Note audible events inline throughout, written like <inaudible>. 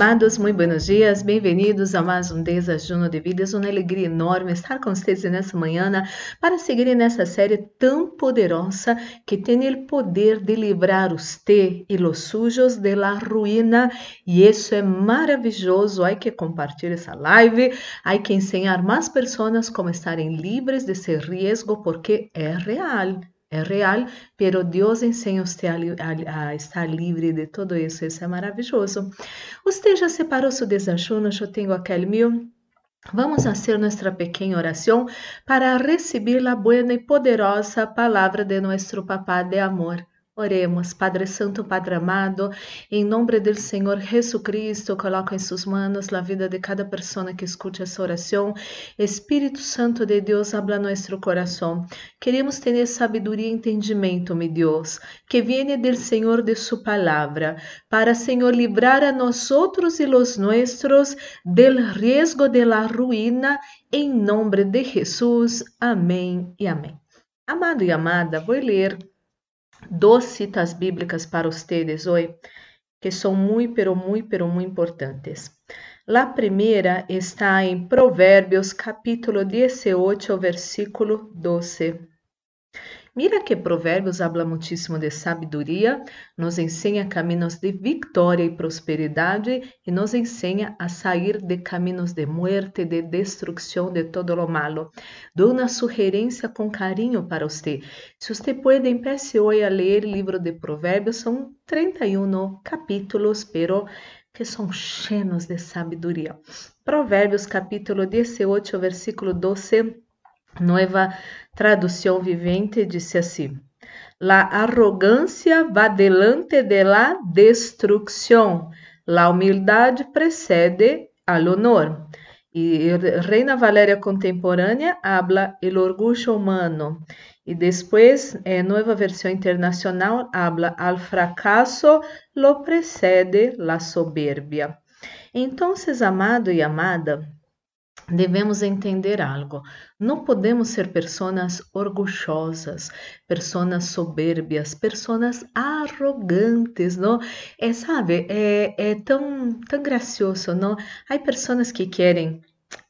amados, muito buenos dias, bem-vindos a mais um Desajuno de Vidas. Uma alegria enorme estar com vocês nessa manhã para seguir nessa série tão poderosa que tem o poder de livrar você e os sujos de la ruína. E isso é maravilhoso. Há que compartilhar essa live, há que ensinar mais pessoas como estarem livres desse risco, porque é real é real, pero Deus ensina você a, a, a, estar livre de tudo isso. Isso é maravilhoso. Você já separou seu desajuno? Eu tenho aquele meu. Vamos fazer nossa pequena oração para receber a boa e poderosa palavra de nosso Papá de amor. Oremos, Padre Santo, Padre amado, em nome do Senhor Jesucristo, coloco em suas mãos a vida de cada pessoa que escute essa oração. Espírito Santo de Deus, habla nosso coração. Queremos ter sabedoria e entendimento, meu Deus, que viene do Senhor de sua palavra, para, Senhor, livrar a nós outros e os nossos del riesgo de la ruína, em nome de Jesus. Amém e amém. Amado e amada, vou ler dos citas bíblicas para ustedes hoje, que são muito, pero muito, pero muito importantes. La primeira está em Provérbios, capítulo 18, versículo 12. Mira que Provérbios habla muitíssimo de sabedoria, nos ensina caminhos de vitória e prosperidade e nos ensina a sair de caminhos de muerte, de destruição, de todo lo malo. Dou uma sugerência com carinho para você. Se você pode, empece hoje a ler o livro de Provérbios, são 31 capítulos, pero que são cheios de sabedoria. Provérbios capítulo 18, versículo 12 Nova tradução vivente disse assim: La arrogância va delante de la destrucción, la humildade precede al honor. E Reina Valéria contemporânea habla el orgulho humano. E depois, eh, nova versão internacional, habla al fracasso lo precede la soberbia. Então, amado e amada, devemos entender algo. Não podemos ser pessoas orgulhosas, pessoas soberbias, pessoas arrogantes, não? É, sabe, é, é tão, tão gracioso, não? Há pessoas que querem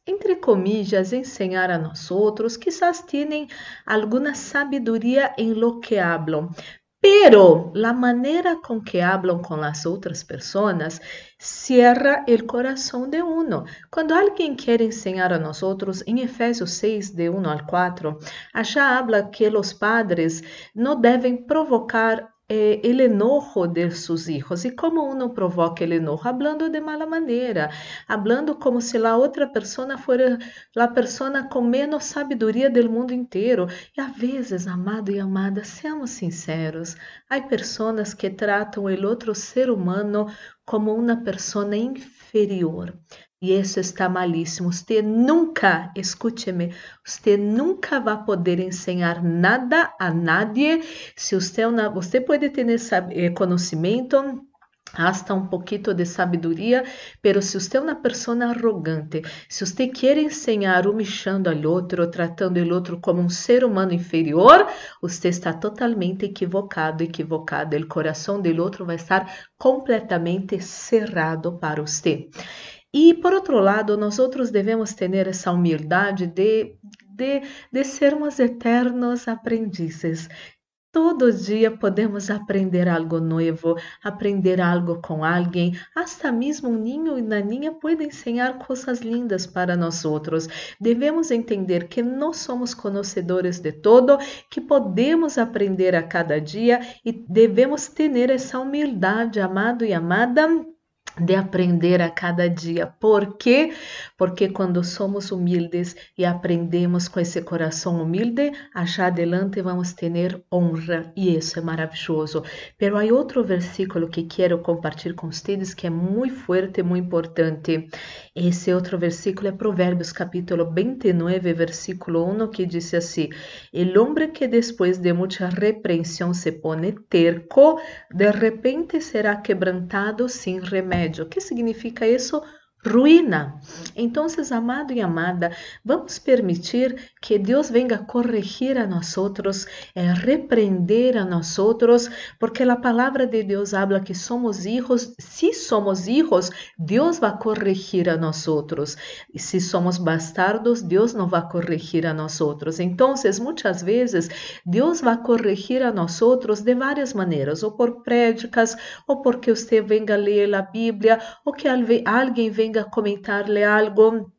entre comillas, ensinar a nós outros, quizás têm alguma sabedoria em lo que hablam, pero la manera con que hablan con las otras personas cierra el corazón de uno. Cuando alguien quiere enseñar a nosotros, en Efesios 6, de 1 al 4, allá habla que los padres no deben provocar eh, el enojo de sus hijos. Como uno provoca el enojo? Hablando de mala maneira, hablando como se a outra pessoa fosse a pessoa com menos sabedoria do mundo inteiro. E às vezes, amado e amada, seamos sinceros, há pessoas que tratam o outro ser humano como uma pessoa inferior. E isso está malíssimo. Você nunca, escute-me, você nunca vai poder ensinar nada a nadie se você, você pode ter eh, conhecimento, hasta um pouquinho de sabedoria, pero se você é uma pessoa arrogante, se você quer ensinar humilhando ao outro, tratando o outro como um ser humano inferior, você está totalmente equivocado, equivocado. O coração do outro vai estar completamente cerrado para você. E, por outro lado, nós outros devemos ter essa humildade de, de, de sermos eternos aprendizes. Todo dia podemos aprender algo novo, aprender algo com alguém. Até mesmo um ninho e naninha podem ensinar coisas lindas para nós outros. Devemos entender que não somos conhecedores de todo, que podemos aprender a cada dia e devemos ter essa humildade, amado e amada de aprender a cada dia. Por quê? Porque quando somos humildes e aprendemos com esse coração humilde, achar adelante vamos ter honra e isso é maravilhoso. Pero há outro versículo que quero compartilhar com vocês que é muito forte, muito importante. Esse outro versículo é Provérbios capítulo 29, versículo 1, que diz assim: El hombre que después de mucha repreensão se pone terco, de repente será quebrantado sem remédio remédio. O que significa isso? Ruína. Então, amado e amada, vamos permitir que Deus venga corrigir a nós outros, eh, repreender a nós porque a palavra de Deus habla que somos hijos. Se somos hijos, Deus vai corrigir a nós. E se somos bastardos, Deus não vai corrigir a nós. Então, muitas vezes, Deus vai corrigir a nós de várias maneiras, ou por prédicas, ou porque você venga ler a Bíblia, ou que alguém venga a comentarle algo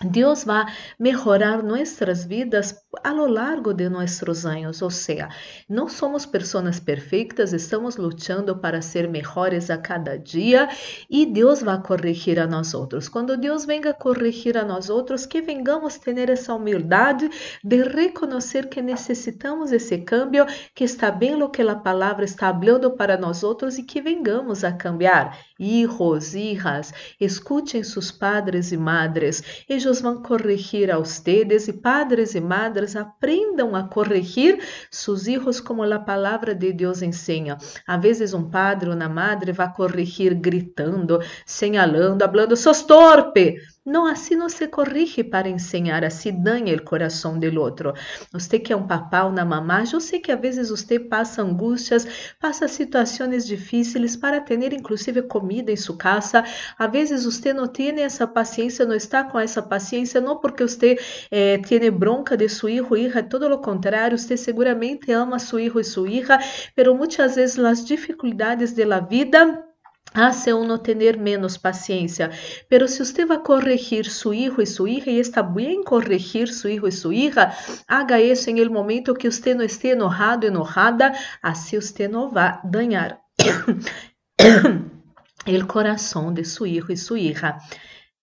Deus vai melhorar nossas vidas a lo largo de nossos anos, ou seja, não somos pessoas perfeitas, estamos lutando para ser melhores a cada dia e Deus vai corrigir a nós outros. Quando Deus venga corrigir a nós outros, que vengamos ter essa humildade de reconhecer que necessitamos esse cambio, que está bem o que a palavra está falando para nós outros e que vengamos a cambiar. Hijos, hijas, escutem seus padres e madres. Eles vão corrigir a ustedes e padres e madres aprendam a corrigir seus filhos como a palavra de Deus ensina. Às vezes um padre ou uma madre vai corrigir gritando, señalando, hablando, sos torpe. Não, assim não se corrige para ensinar, assim danha o coração do outro. Você que é um papá uma mamá, eu sei que às vezes você passa angústias, passa situações difíceis para ter inclusive comida em sua casa. Às vezes você não tem essa paciência, não está com essa paciência, não porque você eh, tem bronca de seu filho hija, todo o contrário, você seguramente ama seu filho e sua hija, pero muitas vezes as dificuldades da vida hace uno tener menos paciencia. Pero si usted va a corregir su hijo y su hija y está bien corregir su hijo y su hija, haga eso en el momento que usted no esté enojado, enojada, así usted no va a dañar <coughs> el corazón de su hijo y su hija.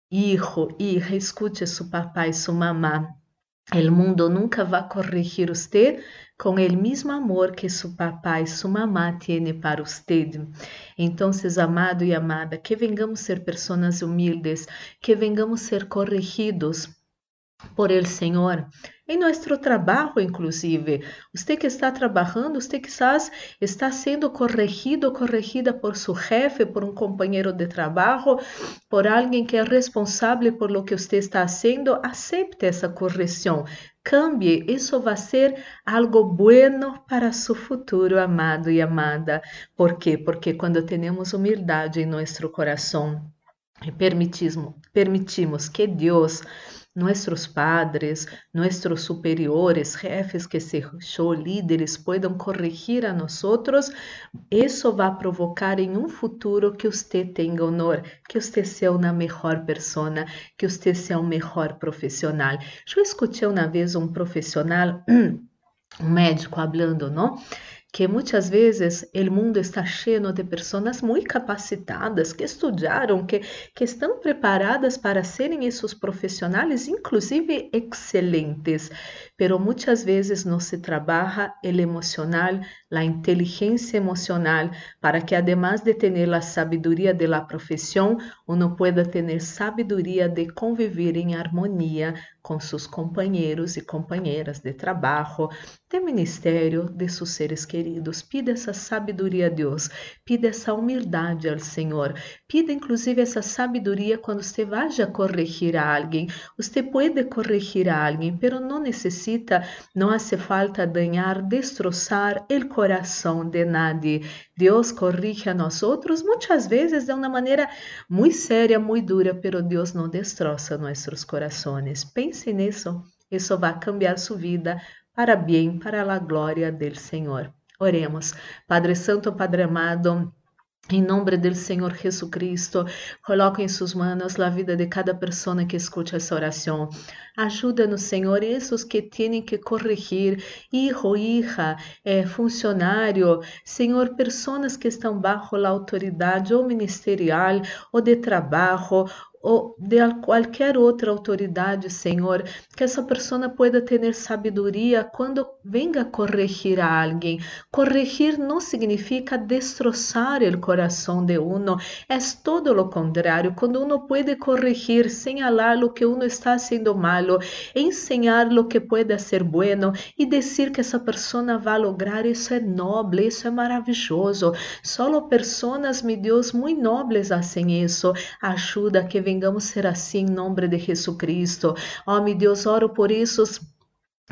Hijo, hija, escuche su papá y su mamá. El mundo nunca va a corregir usted com o mesmo amor que seu papai e sua mamá têm para usted. Então, amado e amada, que vengamos ser pessoas humildes, que vengamos ser corrigidos por el Senhor em nosso trabalho, inclusive. Você que está trabalhando, você quizás está sendo corrigido, corrigida por seu jefe, por um companheiro de trabalho, por alguém que é responsável por lo que você está fazendo, acepte essa correção. Cambie, isso vai ser algo bueno para seu futuro, amado e amada. Por quê? Porque quando temos humildade em nosso coração, permitimos, permitimos que Deus nuestros padres, nuestros superiores, jefes que se líderes puedan corrigir a nosotros, isso vai provocar em um futuro que você tenha honor, que você seja uma melhor pessoa, que você seja um melhor profissional. Eu escutei uma vez um profissional, <clears throat> um médico falando, não? Que muitas vezes o mundo está cheio de pessoas muito capacitadas, que estudaram, que, que estão preparadas para serem esses profissionais, inclusive excelentes, pero muitas vezes não se trabalha o emocional, a inteligência emocional, para que además de ter a sabedoria de la profissão, uno pueda ter sabedoria de conviver em harmonia com seus companheiros e companheiras de trabalho, de ministério, de seus seres queridos. Pida essa sabedoria a Deus, pida essa humildade ao Senhor, pida inclusive essa sabedoria quando você vai a corrigir a alguém. Você pode corrigir a alguém, pero não necessita, não hace falta dañar, destroçar o coração de nadie. Deus corrige a nós outros muitas vezes de uma maneira muito séria, muito dura, pero Deus não destroça nossos corações. Pense nisso, isso vai cambiar sua vida para bem, para a glória do Senhor. Oremos. Padre Santo, Padre amado, em nome do Senhor Jesus Cristo, coloque em suas mãos a vida de cada pessoa que escute essa oração. Ajuda-nos, Senhor, esses que têm que corrigir, hijo, hija, eh, funcionário, Senhor, pessoas que estão bajo a autoridade ou ministerial ou de trabalho ou de qualquer outra autoridade, Senhor, que essa pessoa pueda ter sabedoria quando venga corrigir a alguém. Corrigir não significa destroçar o coração de uno, é todo o contrário. Quando uno pode corrigir, señalar o que uno está fazendo malo, ensinar o que pode ser bueno e dizer que essa pessoa vai lograr, isso é nobre, isso é maravilhoso. Só pessoas, meu Deus, muito nobres fazem isso. Ajuda que venga vengamos ser assim em nome de Jesus Cristo. Ó, oh, meu Deus, oro por esses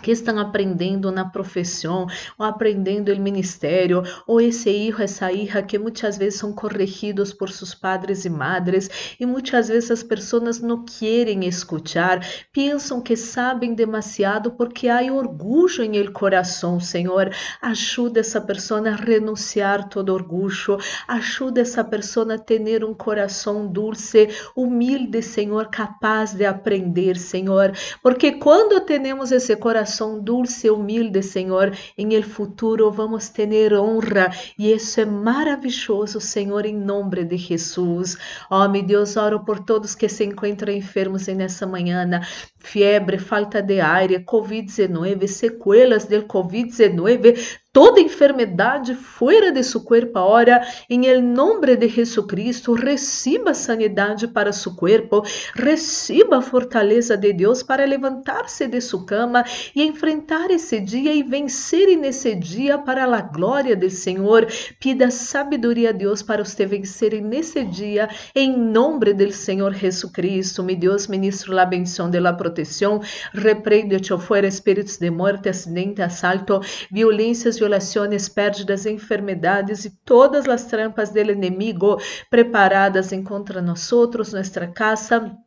que estão aprendendo na profissão, ou aprendendo o ministério, ou esse filho, essa hija que muitas vezes são corrigidos por seus padres e madres, e muitas vezes as pessoas não querem escutar, pensam que sabem demasiado porque há orgulho em el coração, Senhor. Ajuda essa pessoa a renunciar todo orgulho, ajuda essa pessoa a ter um coração dulce, humilde, Senhor, capaz de aprender, Senhor, porque quando temos esse coração coração dulce humilde, Senhor, em el futuro vamos ter honra. E isso é maravilhoso, Senhor, em nome de Jesus. Oh, meu Deus, oro por todos que se encontram enfermos nessa manhã, fiebre, falta de ar, Covid-19, sequelas do Covid-19, toda enfermidade fora de seu corpo agora, em el nome de Jesucristo, receba sanidade para seu corpo, receba a fortaleza de Deus para levantar-se de sua cama e enfrentar esse dia e vencer nesse dia para a glória do Senhor. Pida sabedoria a Deus para você vencer nesse dia, em nome do Senhor Jesucristo. Me Deus ministro la bendição de la proteção, repreende-te fuera espíritos de morte, acidente, assalto, violências, violações, pérdidas, enfermidades e todas as trampas do inimigo preparadas contra nós nossa casa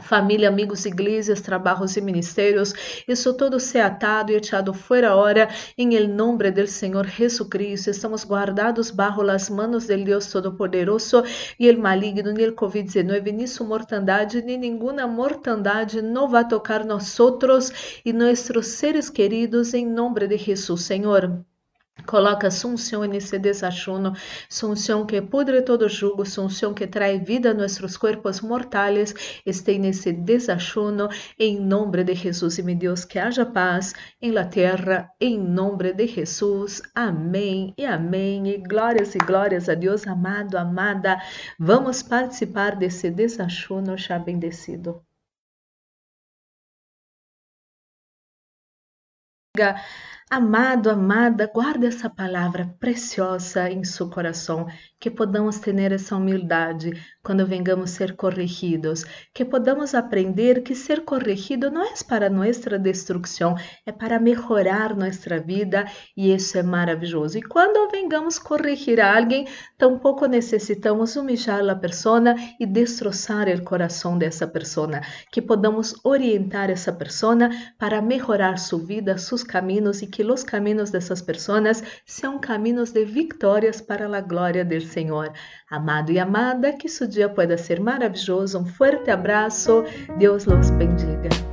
família, amigos, igrejas, trabalhos e ministérios, isso todo se atado e echado fora hora, em nombre del Senhor Jesucristo, estamos guardados bajo las manos del Deus Todo-Poderoso e el maligno, nem el Covid-19, ni su mortandade, ni ninguna mortandade não vai tocar nós outros e nossos seres queridos, em nome de Jesus, Senhor. Coloca sunção nesse desachuno, sunção que pudre todo jugo, sunção que traz vida a nossos corpos mortais, este nesse desachuno, em nome de Jesus e meu Deus, que haja paz em la terra, em nome de Jesus. Amém e amém. E glórias e glórias a Deus, amado, amada. Vamos participar desse desachuno já bendecido. Amado, amada, guarde essa palavra preciosa em seu coração, que podamos ter essa humildade quando vengamos ser corrigidos, que podamos aprender que ser corrigido não é para nossa destruição, é para melhorar nossa vida e isso é maravilhoso. E quando vengamos corrigir alguém, tampouco necessitamos humilhar a pessoa e destroçar o coração dessa pessoa, que podamos orientar essa pessoa para melhorar sua vida, seus caminhos e que que os caminhos dessas pessoas são caminhos de vitórias para a glória do Senhor. Amado e amada, que seu dia pueda ser maravilhoso. Um forte abraço. Deus los bendiga.